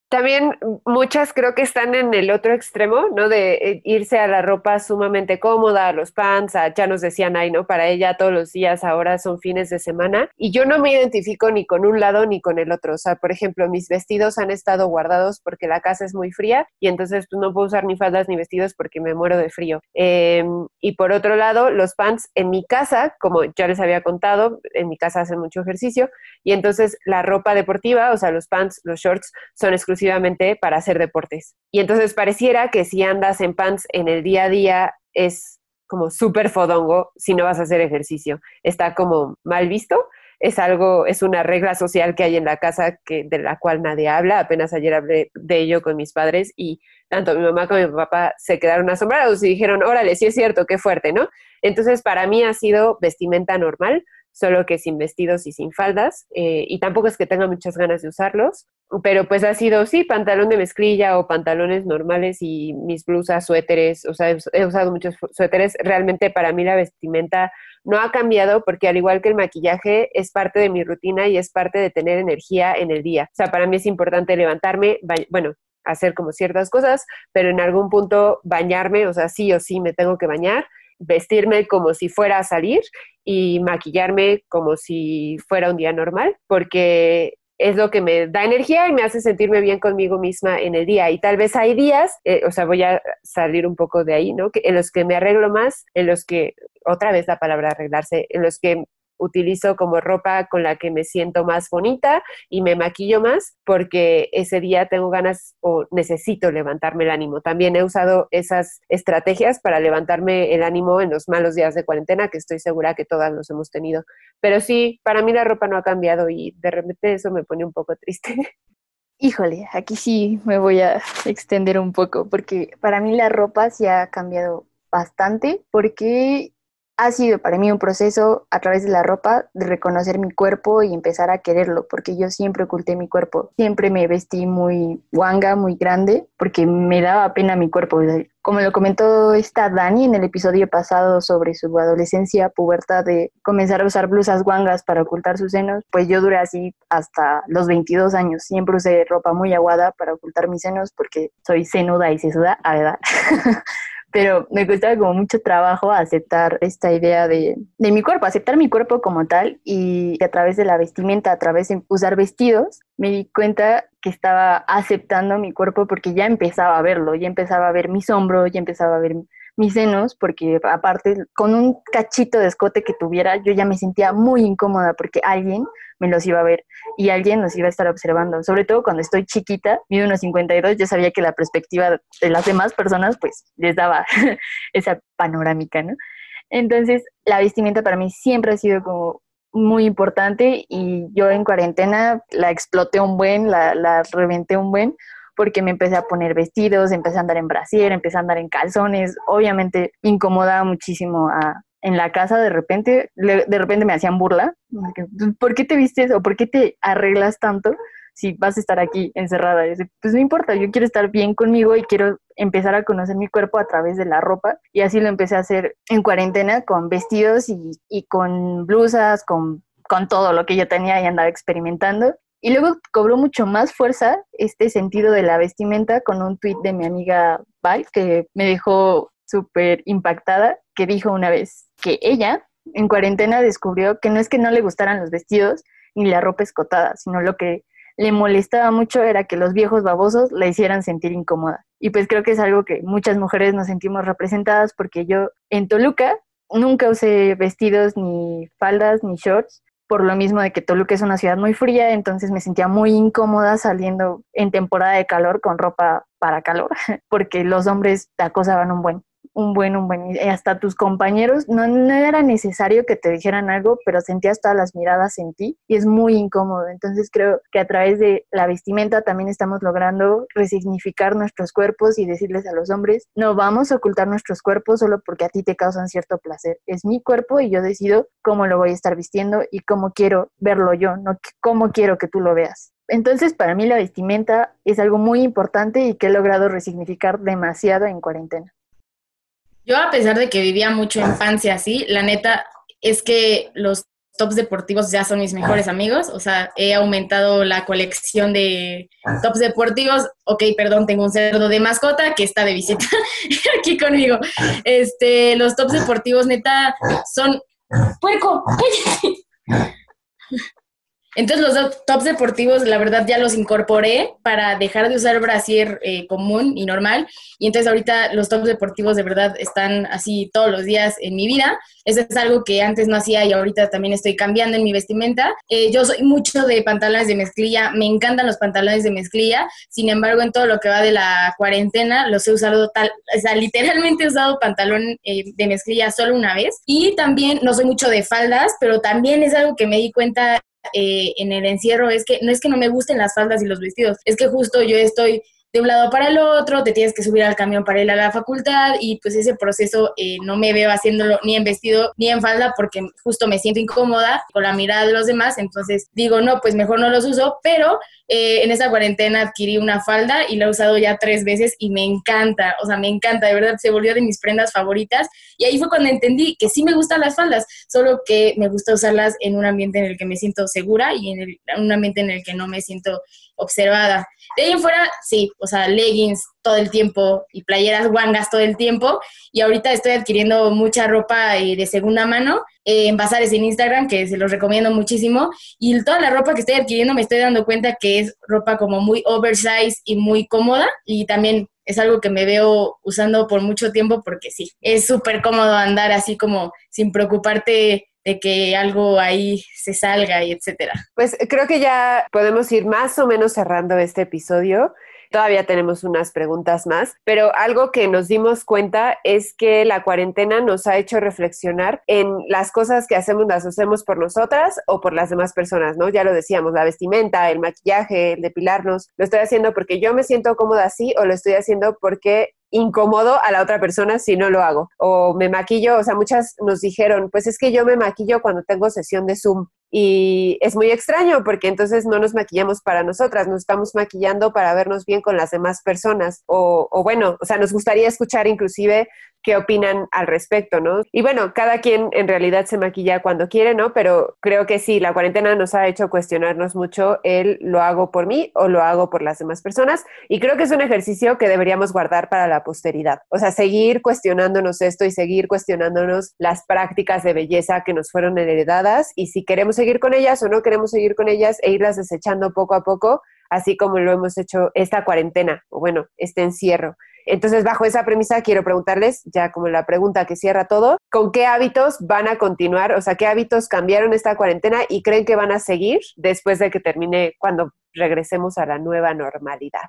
También muchas creo que están en el otro extremo, ¿no? De eh, irse a la ropa sumamente cómoda, a los pants, ya nos decían ahí, ¿no? Para ella todos los días ahora son fines de semana. Y yo no me identifico ni con un lado ni con el otro. O sea, por ejemplo, mis vestidos han estado guardados porque la casa es muy fría y entonces pues, no puedo usar ni faldas ni vestidos porque me muero de frío. Em, y por otro lado, los pants en mi casa, como ya les había contado, en mi casa hacen mucho ejercicio y entonces la ropa deportiva, o sea, los pants, los shorts, son exclusivos exclusivamente para hacer deportes. Y entonces pareciera que si andas en pants en el día a día es como súper fodongo si no vas a hacer ejercicio. Está como mal visto. Es algo, es una regla social que hay en la casa que, de la cual nadie habla. Apenas ayer hablé de ello con mis padres y tanto mi mamá como mi papá se quedaron asombrados y dijeron, órale, sí es cierto, qué fuerte, ¿no? Entonces, para mí ha sido vestimenta normal, solo que sin vestidos y sin faldas, eh, y tampoco es que tenga muchas ganas de usarlos, pero pues ha sido, sí, pantalón de mezclilla o pantalones normales y mis blusas, suéteres, o sea, he usado muchos suéteres, realmente para mí la vestimenta no ha cambiado porque al igual que el maquillaje es parte de mi rutina y es parte de tener energía en el día. O sea, para mí es importante levantarme, bueno, hacer como ciertas cosas, pero en algún punto bañarme, o sea, sí o sí me tengo que bañar vestirme como si fuera a salir y maquillarme como si fuera un día normal, porque es lo que me da energía y me hace sentirme bien conmigo misma en el día. Y tal vez hay días, eh, o sea, voy a salir un poco de ahí, ¿no? Que en los que me arreglo más, en los que, otra vez la palabra arreglarse, en los que utilizo como ropa con la que me siento más bonita y me maquillo más porque ese día tengo ganas o necesito levantarme el ánimo. También he usado esas estrategias para levantarme el ánimo en los malos días de cuarentena, que estoy segura que todas los hemos tenido. Pero sí, para mí la ropa no ha cambiado y de repente eso me pone un poco triste. *laughs* Híjole, aquí sí me voy a extender un poco, porque para mí la ropa sí ha cambiado bastante, porque ha sido para mí un proceso a través de la ropa de reconocer mi cuerpo y empezar a quererlo, porque yo siempre oculté mi cuerpo, siempre me vestí muy guanga, muy grande, porque me daba pena mi cuerpo. Como lo comentó esta Dani en el episodio pasado sobre su adolescencia, pubertad de comenzar a usar blusas guangas para ocultar sus senos, pues yo duré así hasta los 22 años. Siempre usé ropa muy aguada para ocultar mis senos porque soy senuda y sesuda, a verdad. *laughs* pero me costaba como mucho trabajo aceptar esta idea de, de, mi cuerpo, aceptar mi cuerpo como tal y a través de la vestimenta, a través de usar vestidos, me di cuenta que estaba aceptando mi cuerpo porque ya empezaba a verlo, ya empezaba a ver mis hombros, ya empezaba a ver mis senos, porque aparte con un cachito de escote que tuviera, yo ya me sentía muy incómoda porque alguien me los iba a ver y alguien nos iba a estar observando. Sobre todo cuando estoy chiquita, mido unos 52, yo sabía que la perspectiva de las demás personas pues les daba *laughs* esa panorámica, ¿no? Entonces, la vestimenta para mí siempre ha sido como muy importante y yo en cuarentena la exploté un buen, la, la reventé un buen, porque me empecé a poner vestidos, empecé a andar en brasier, empecé a andar en calzones, obviamente incomodaba muchísimo a, en la casa de repente, de repente me hacían burla, ¿por qué te vistes o por qué te arreglas tanto si vas a estar aquí encerrada? pues no importa, yo quiero estar bien conmigo y quiero empezar a conocer mi cuerpo a través de la ropa y así lo empecé a hacer en cuarentena con vestidos y, y con blusas, con, con todo lo que yo tenía y andaba experimentando y luego cobró mucho más fuerza este sentido de la vestimenta con un tuit de mi amiga Val, que me dejó súper impactada, que dijo una vez que ella en cuarentena descubrió que no es que no le gustaran los vestidos ni la ropa escotada, sino lo que le molestaba mucho era que los viejos babosos la hicieran sentir incómoda. Y pues creo que es algo que muchas mujeres nos sentimos representadas porque yo en Toluca nunca usé vestidos ni faldas ni shorts por lo mismo de que Toluca es una ciudad muy fría, entonces me sentía muy incómoda saliendo en temporada de calor con ropa para calor, *laughs* porque los hombres te acosaban un buen un buen, un buen, hasta tus compañeros, no, no, era necesario que te dijeran algo, pero sentías todas las miradas en ti y es muy incómodo. Entonces creo que a través de la vestimenta también estamos logrando resignificar nuestros cuerpos y decirles a los hombres, no vamos a ocultar nuestros cuerpos solo porque a ti te causan cierto placer. Es mi cuerpo y yo decido cómo lo voy a estar vistiendo y cómo quiero verlo yo, no cómo quiero que tú lo veas. Entonces, para mí la vestimenta es algo muy importante y que he logrado resignificar demasiado en cuarentena. Yo, a pesar de que vivía mucho infancia así, la neta es que los tops deportivos ya son mis mejores amigos. O sea, he aumentado la colección de tops deportivos. Ok, perdón, tengo un cerdo de mascota que está de visita *laughs* aquí conmigo. Este, los tops deportivos, neta, son. ¡Puerco! *laughs* Entonces los tops deportivos, la verdad, ya los incorporé para dejar de usar brasier eh, común y normal. Y entonces ahorita los tops deportivos de verdad están así todos los días en mi vida. Eso es algo que antes no hacía y ahorita también estoy cambiando en mi vestimenta. Eh, yo soy mucho de pantalones de mezclilla, me encantan los pantalones de mezclilla. Sin embargo, en todo lo que va de la cuarentena, los he usado tal, o sea, literalmente he usado pantalón eh, de mezclilla solo una vez. Y también no soy mucho de faldas, pero también es algo que me di cuenta eh, en el encierro es que no es que no me gusten las faldas y los vestidos, es que justo yo estoy de un lado para el otro, te tienes que subir al camión para ir a la facultad y pues ese proceso eh, no me veo haciéndolo ni en vestido ni en falda porque justo me siento incómoda con la mirada de los demás, entonces digo, no, pues mejor no los uso, pero eh, en esa cuarentena adquirí una falda y la he usado ya tres veces y me encanta, o sea, me encanta, de verdad se volvió de mis prendas favoritas. Y ahí fue cuando entendí que sí me gustan las faldas, solo que me gusta usarlas en un ambiente en el que me siento segura y en, en un ambiente en el que no me siento observada. De ahí en fuera, sí, o sea, leggings todo el tiempo y playeras guangas todo el tiempo. Y ahorita estoy adquiriendo mucha ropa eh, de segunda mano eh, en bazares en Instagram, que se los recomiendo muchísimo. Y toda la ropa que estoy adquiriendo me estoy dando cuenta que es ropa como muy oversize y muy cómoda. Y también es algo que me veo usando por mucho tiempo porque sí, es súper cómodo andar así como sin preocuparte de que algo ahí se salga y etcétera. Pues creo que ya podemos ir más o menos cerrando este episodio. Todavía tenemos unas preguntas más, pero algo que nos dimos cuenta es que la cuarentena nos ha hecho reflexionar en las cosas que hacemos, las hacemos por nosotras o por las demás personas, ¿no? Ya lo decíamos, la vestimenta, el maquillaje, el depilarnos, lo estoy haciendo porque yo me siento cómoda así o lo estoy haciendo porque incomodo a la otra persona si no lo hago. O me maquillo, o sea, muchas nos dijeron, pues es que yo me maquillo cuando tengo sesión de Zoom. Y es muy extraño porque entonces no nos maquillamos para nosotras, nos estamos maquillando para vernos bien con las demás personas. O, o bueno, o sea, nos gustaría escuchar inclusive qué opinan al respecto, ¿no? Y bueno, cada quien en realidad se maquilla cuando quiere, ¿no? Pero creo que sí, la cuarentena nos ha hecho cuestionarnos mucho el lo hago por mí o lo hago por las demás personas. Y creo que es un ejercicio que deberíamos guardar para la posteridad. O sea, seguir cuestionándonos esto y seguir cuestionándonos las prácticas de belleza que nos fueron heredadas y si queremos seguir con ellas o no queremos seguir con ellas e irlas desechando poco a poco, así como lo hemos hecho esta cuarentena o bueno, este encierro. Entonces, bajo esa premisa, quiero preguntarles, ya como la pregunta que cierra todo, ¿con qué hábitos van a continuar? O sea, ¿qué hábitos cambiaron esta cuarentena y creen que van a seguir después de que termine, cuando regresemos a la nueva normalidad?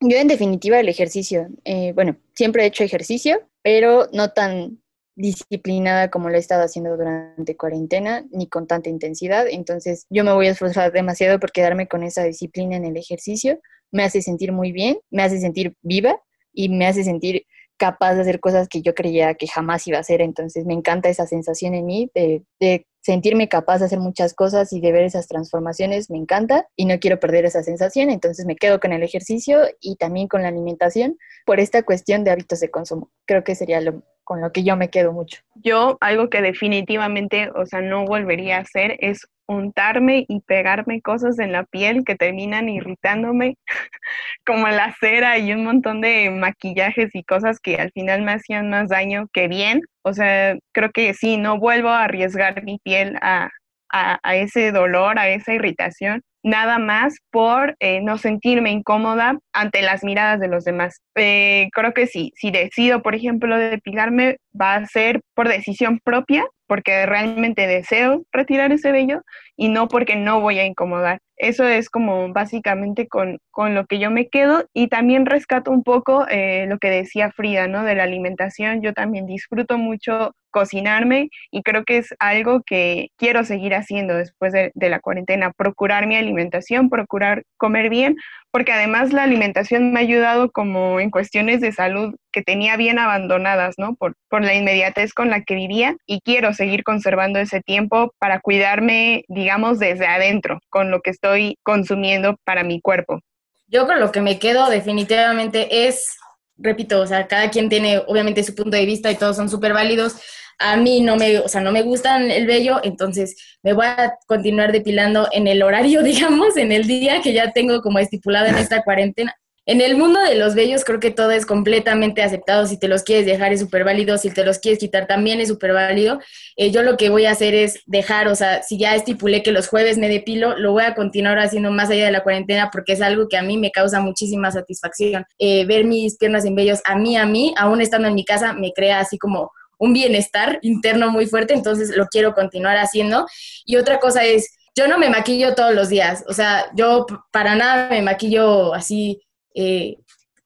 Yo en definitiva el ejercicio. Eh, bueno, siempre he hecho ejercicio, pero no tan disciplinada como lo he estado haciendo durante cuarentena, ni con tanta intensidad. Entonces yo me voy a esforzar demasiado por quedarme con esa disciplina en el ejercicio. Me hace sentir muy bien, me hace sentir viva y me hace sentir capaz de hacer cosas que yo creía que jamás iba a hacer. Entonces me encanta esa sensación en mí de, sentirme capaz de hacer muchas cosas y de ver esas transformaciones. Me encanta y no quiero perder esa sensación. Entonces me quedo con el ejercicio y también con la alimentación por esta cuestión de hábitos de consumo. Creo que sería lo, con lo que yo me quedo mucho. Yo algo que definitivamente, o sea, no volvería a hacer es untarme y pegarme cosas en la piel que terminan irritándome, *laughs* como la cera y un montón de maquillajes y cosas que al final me hacían más daño que bien. O sea, creo que sí, no vuelvo a arriesgar mi piel a, a, ese dolor, a esa irritación, nada más por eh, no sentirme incómoda ante las miradas de los demás. Eh, creo que sí, si decido, por ejemplo, depilarme, va a ser por decisión propia, porque realmente deseo retirar ese vello y no porque no voy a incomodar. Eso es como básicamente con, con lo que yo me quedo y también rescato un poco eh, lo que decía Frida, ¿no? De la alimentación. Yo también disfruto mucho cocinarme y creo que es algo que quiero seguir haciendo después de, la cuarentena, procurar mi alimentación, procurar comer bien, porque además la alimentación me ha ayudado como en cuestiones de salud que tenía bien abandonadas, ¿no? Por, por la inmediatez con la que vivía y quiero seguir conservando ese tiempo para cuidarme, digamos, desde adentro, con lo que estoy consumiendo para mi cuerpo. Yo con lo que me quedo definitivamente es, repito, o sea, cada quien tiene obviamente su punto de vista y todos son súper válidos, a mí no me, o sea, no me gustan el vello, entonces me voy a continuar depilando en el horario, *laughs* digamos, en el día que ya tengo como estipulado en esta cuarentena. En el mundo de los vellos creo que todo es completamente aceptado. Si te los quieres dejar es súper válido, si te los quieres quitar también es súper válido. Eh, yo lo que voy a hacer es dejar, o sea, si ya estipulé que los jueves me depilo, lo voy a continuar haciendo más allá de la cuarentena porque es algo que a mí me causa muchísima satisfacción. Eh, ver mis piernas en vellos a mí, a mí, aún estando en mi casa, me crea así como un bienestar interno muy fuerte, entonces lo quiero continuar haciendo. Y otra cosa es, yo no me maquillo todos los días, o sea, yo para nada me maquillo así eh,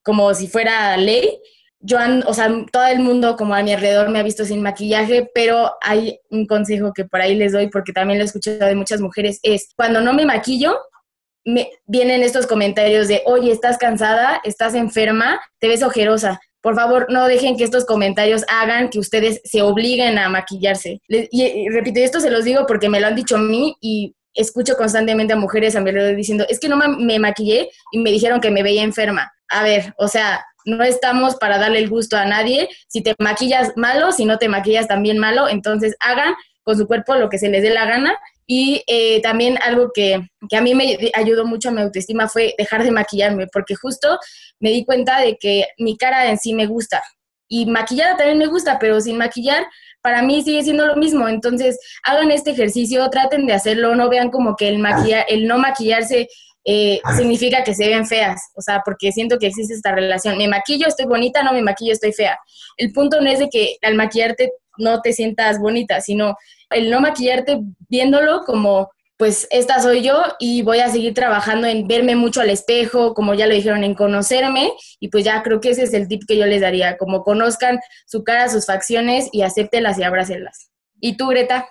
como si fuera ley. Yo, o sea, todo el mundo como a mi alrededor me ha visto sin maquillaje, pero hay un consejo que por ahí les doy porque también lo he escuchado de muchas mujeres, es cuando no me maquillo, me, vienen estos comentarios de, oye, estás cansada, estás enferma, te ves ojerosa por favor, no dejen que estos comentarios hagan que ustedes se obliguen a maquillarse. Y, repito, esto se los digo porque me lo han dicho a mí y escucho constantemente a mujeres a mi alrededor diciendo, es que no me maquillé y me dijeron que me veía enferma. A ver, o sea, no estamos para darle el gusto a nadie. Si te maquillas malo, si no te maquillas también malo, entonces hagan con su cuerpo lo que se les dé la gana y eh, también algo que, que, a mí me ayudó mucho a mi autoestima fue dejar de maquillarme, porque justo me di cuenta de que mi cara en sí me gusta. Y maquillada también me gusta, pero sin maquillar, para mí sigue siendo lo mismo. Entonces, hagan este ejercicio, traten de hacerlo, no vean como que el, maquillar, el no maquillarse eh, significa que se ven feas, o sea, porque siento que existe esta relación. Me maquillo, estoy bonita, no me maquillo, estoy fea. El punto no es de que al maquillarte no te sientas bonita, sino el no maquillarte viéndolo como pues esta soy yo y voy a seguir trabajando en verme mucho al espejo, como ya lo dijeron, en conocerme y pues ya creo que ese es el tip que yo les daría, como conozcan su cara, sus facciones y acéptelas y abrácenlas. ¿Y tú, Greta?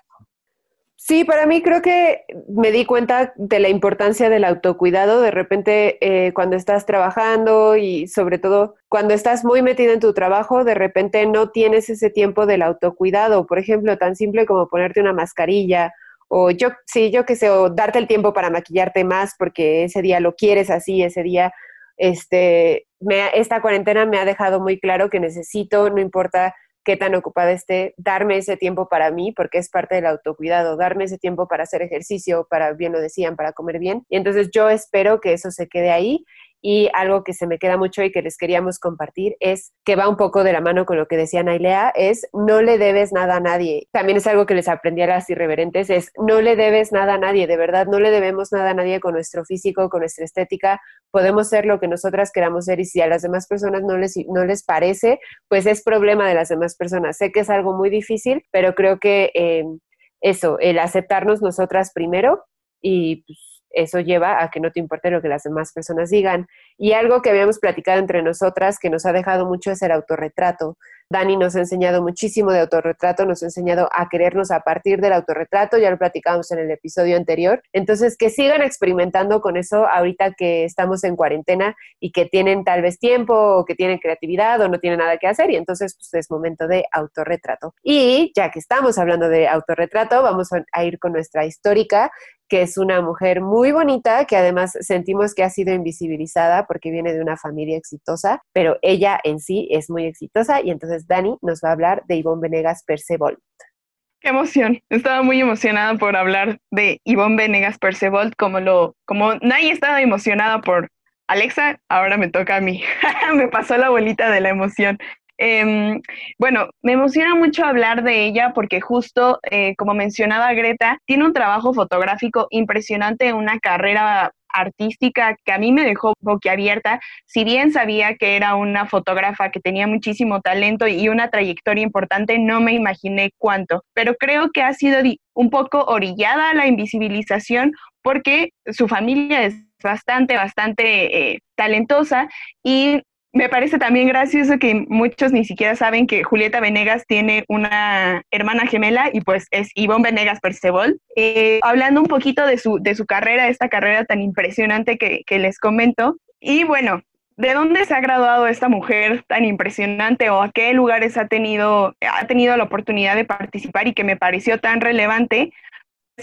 Sí, para mí creo que me di cuenta de la importancia del autocuidado. De repente, eh, cuando estás trabajando y sobre todo cuando estás muy metida en tu trabajo, de repente no tienes ese tiempo del autocuidado. Por ejemplo, tan simple como ponerte una mascarilla o yo, sí, yo qué sé, o darte el tiempo para maquillarte más porque ese día lo quieres así, ese día, este, me, esta cuarentena me ha dejado muy claro que necesito, no importa qué tan ocupada esté, darme ese tiempo para mí, porque es parte del autocuidado, darme ese tiempo para hacer ejercicio, para, bien lo decían, para comer bien. Y entonces yo espero que eso se quede ahí y algo que se me queda mucho y que les queríamos compartir es que va un poco de la mano con lo que decía Nailea, es no le debes nada a nadie. También es algo que les aprendí a las irreverentes, es no le debes nada a nadie, de verdad, no le debemos nada a nadie con nuestro físico, con nuestra estética. Podemos ser lo que nosotras queramos ser y si a las demás personas no les, no les parece, pues es problema de las demás personas. Sé que es algo muy difícil, pero creo que eh, eso, el aceptarnos nosotras primero y pues, eso lleva a que no te importe lo que las demás personas digan. Y algo que habíamos platicado entre nosotras que nos ha dejado mucho es el autorretrato. Dani nos ha enseñado muchísimo de autorretrato, nos ha enseñado a querernos a partir del autorretrato, ya lo platicamos en el episodio anterior. Entonces, que sigan experimentando con eso ahorita que estamos en cuarentena y que tienen tal vez tiempo o que tienen creatividad o no tienen nada que hacer y entonces pues, es momento de autorretrato. Y ya que estamos hablando de autorretrato, vamos a ir con nuestra histórica que es una mujer muy bonita, que además sentimos que ha sido invisibilizada porque viene de una familia exitosa, pero ella en sí es muy exitosa y entonces Dani nos va a hablar de Ivonne Venegas Percevolt. Qué emoción. Estaba muy emocionada por hablar de Ivonne Venegas Percevolt, como lo, como nadie estaba emocionada por Alexa, ahora me toca a mí. *laughs* me pasó la bolita de la emoción. Em, bueno, me emociona mucho hablar de ella porque justo, eh, como mencionaba Greta, tiene un trabajo fotográfico impresionante, una carrera artística que a mí me dejó boquiabierta, si bien sabía que era una fotógrafa que tenía muchísimo talento y una trayectoria importante, no me imaginé cuánto, pero creo que ha sido un poco orillada a la invisibilización porque su familia es bastante, bastante eh, talentosa y me parece también gracioso que muchos ni siquiera saben que Julieta Venegas tiene una hermana gemela y pues es Ivonne Venegas Percebol. Eh, hablando un poquito de su, de su carrera, esta carrera tan impresionante que, que les comento. Y bueno, ¿de dónde se ha graduado esta mujer tan impresionante o a qué lugares ha tenido, ha tenido la oportunidad de participar y que me pareció tan relevante?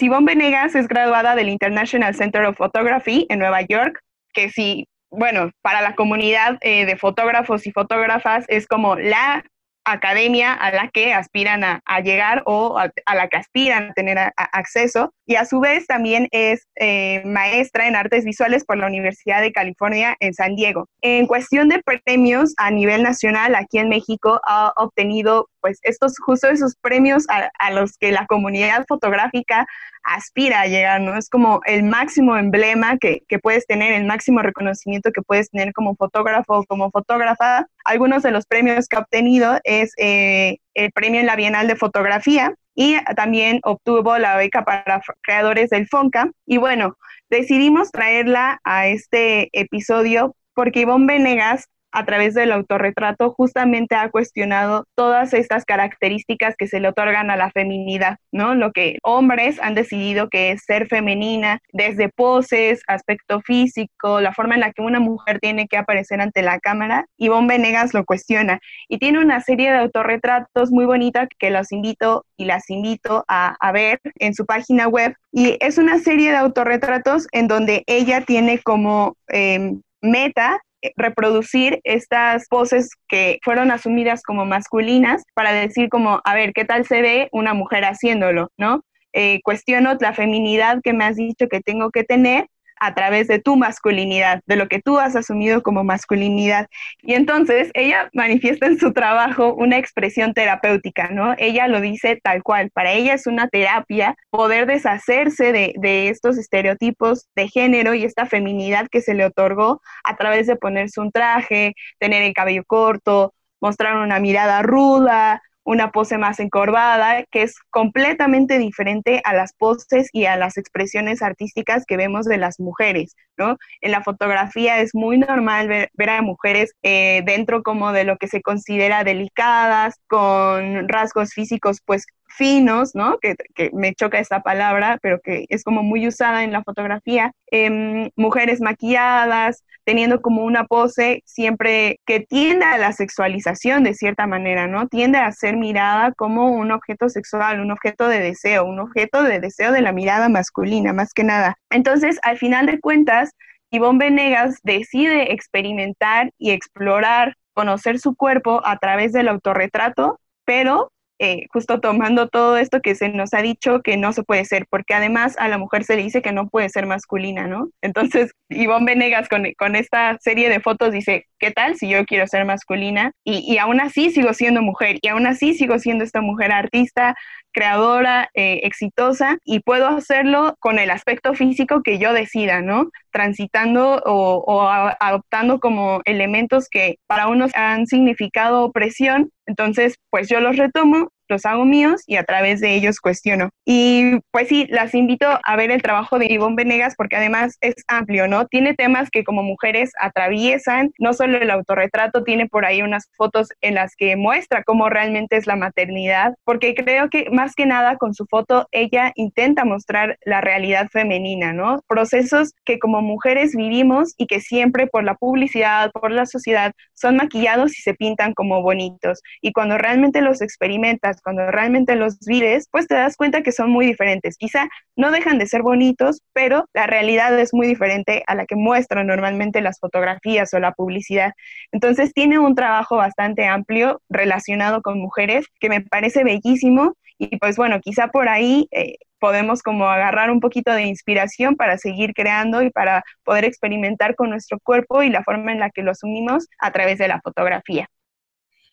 Ivonne Venegas es graduada del International Center of Photography en Nueva York, que si bueno, para la comunidad eh, de fotógrafos y fotógrafas es como la academia a la que aspiran a, llegar o a, la que aspiran a tener acceso. Y a su vez también es eh, maestra en artes visuales por la Universidad de California en San Diego. En cuestión de premios a nivel nacional, aquí en México ha obtenido pues estos, justo esos premios a, los que la comunidad fotográfica aspira a llegar, ¿no? Es como el máximo emblema que, que, puedes tener, el máximo reconocimiento que puedes tener como fotógrafo o como fotógrafa. Algunos de los premios que ha obtenido es eh, el premio en la Bienal de Fotografía y también obtuvo la beca para creadores del FONCA. Y bueno, decidimos traerla a este episodio porque Ivonne Venegas a través del autorretrato justamente ha cuestionado todas estas características que se le otorgan a la feminidad, ¿no? Lo que hombres han decidido que es ser femenina, desde poses, aspecto físico, la forma en la que una mujer tiene que aparecer ante la cámara, Ivonne Venegas lo cuestiona. Y tiene una serie de autorretratos muy bonitas que los invito y las invito a, ver en su página web. Y es una serie de autorretratos en donde ella tiene como em, meta reproducir estas poses que fueron asumidas como masculinas para decir como, a ver, ¿qué tal se ve una mujer haciéndolo? ¿No? Eh, cuestiono la feminidad que me has dicho que tengo que tener a través de tu masculinidad, de lo que tú has asumido como masculinidad. Y entonces ella manifiesta en su trabajo una expresión terapéutica, ¿no? Ella lo dice tal cual, para ella es una terapia poder deshacerse de, estos estereotipos de género y esta feminidad que se le otorgó a través de ponerse un traje, tener el cabello corto, mostrar una mirada ruda, una pose más encorvada, que es completamente diferente a las poses y a las expresiones artísticas que vemos de las mujeres, ¿no? En la fotografía es muy normal ver, a mujeres eh, dentro como de lo que se considera delicadas, con rasgos físicos pues finos, ¿no? Que, me choca esta palabra, pero que es como muy usada en la fotografía. Em, mujeres maquilladas, teniendo como una pose siempre que tiende a la sexualización de cierta manera, ¿no? Tiende a ser mirada como un objeto sexual, un objeto de deseo, un objeto de deseo de la mirada masculina, más que nada. Entonces, al final de cuentas, Ivonne Venegas decide experimentar y explorar, conocer su cuerpo a través del autorretrato, pero eh, justo tomando todo esto que se nos ha dicho que no se puede ser, porque además a la mujer se le dice que no puede ser masculina, ¿no? Entonces, *laughs* Ivonne Venegas con, con esta serie de fotos dice, ¿qué tal si yo quiero ser masculina? Y, y, aún así sigo siendo mujer, y aún así sigo siendo esta mujer artista, creadora, eh, exitosa, y puedo hacerlo con el aspecto físico que yo decida, ¿no? Transitando o, adoptando como elementos que para unos han significado opresión entonces, pues yo los retomo los hago míos y a través de ellos cuestiono. Y pues sí, las invito a ver el trabajo de Ivonne Venegas porque además es amplio, ¿no? Tiene temas que como mujeres atraviesan, no solo el autorretrato, tiene por ahí unas fotos en las que muestra cómo realmente es la maternidad, porque creo que más que nada con su foto ella intenta mostrar la realidad femenina, ¿no? Procesos que como mujeres vivimos y que siempre por la publicidad, por la sociedad, son maquillados y se pintan como bonitos. Y cuando realmente los experimentas, cuando realmente los vives, pues te das cuenta que son muy diferentes. Quizá no dejan de ser bonitos, pero la realidad es muy diferente a la que muestran normalmente las fotografías o la publicidad. Entonces tiene un trabajo bastante amplio relacionado con mujeres que me parece bellísimo y pues bueno, quizá por ahí eh, podemos como agarrar un poquito de inspiración para seguir creando y para poder experimentar con nuestro cuerpo y la forma en la que lo asumimos a través de la fotografía.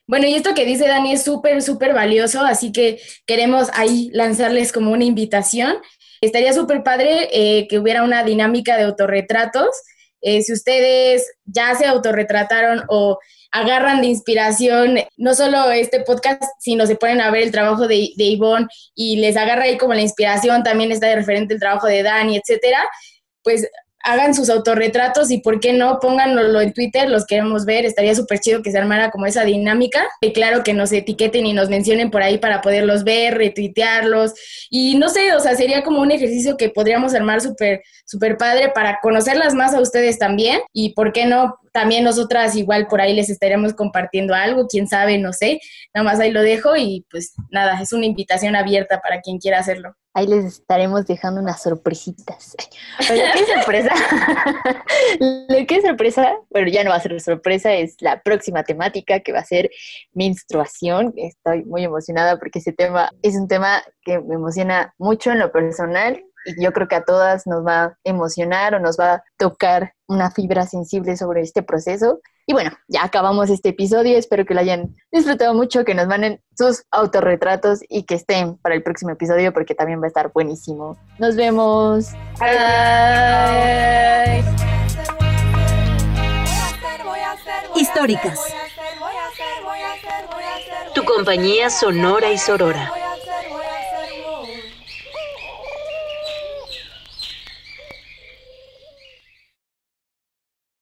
Bueno, y esto que dice Dani es súper, súper valioso, así que queremos ahí lanzarles como una invitación. Estaría súper padre eh, que hubiera una dinámica de autorretratos. Eh, si ustedes ya se autorretrataron o agarran de inspiración no solo este podcast, sino se ponen a ver el trabajo de, de Ivonne y les agarra ahí como la inspiración, también está de referente el trabajo de Dani, etcétera, pues hagan sus autorretratos y por qué no, pónganlo en Twitter, los queremos ver, estaría súper chido que se armara como esa dinámica y claro que nos etiqueten y nos mencionen por ahí para poderlos ver, retuitearlos y no sé, o sea, sería como un ejercicio que podríamos armar súper, súper padre para conocerlas más a ustedes también y por qué no, también nosotras igual por ahí les estaríamos compartiendo algo, quién sabe, no sé, nada más ahí lo dejo y pues nada, es una invitación abierta para quien quiera hacerlo. Ahí les estaremos dejando unas sorpresitas. *laughs* Pero qué sorpresa. lo que es sorpresa, bueno, ya no va a ser sorpresa, es la próxima temática que va a ser menstruación. Estoy muy emocionada porque ese tema es un tema que me emociona mucho en lo personal y yo creo que a todas nos va a emocionar o nos va a tocar una fibra sensible sobre este proceso. Y bueno, ya acabamos este episodio, espero que lo hayan disfrutado mucho, que nos manden sus autorretratos y que estén para el próximo episodio porque también va a estar buenísimo. Nos vemos. Históricas. Tu compañía sonora y sorora.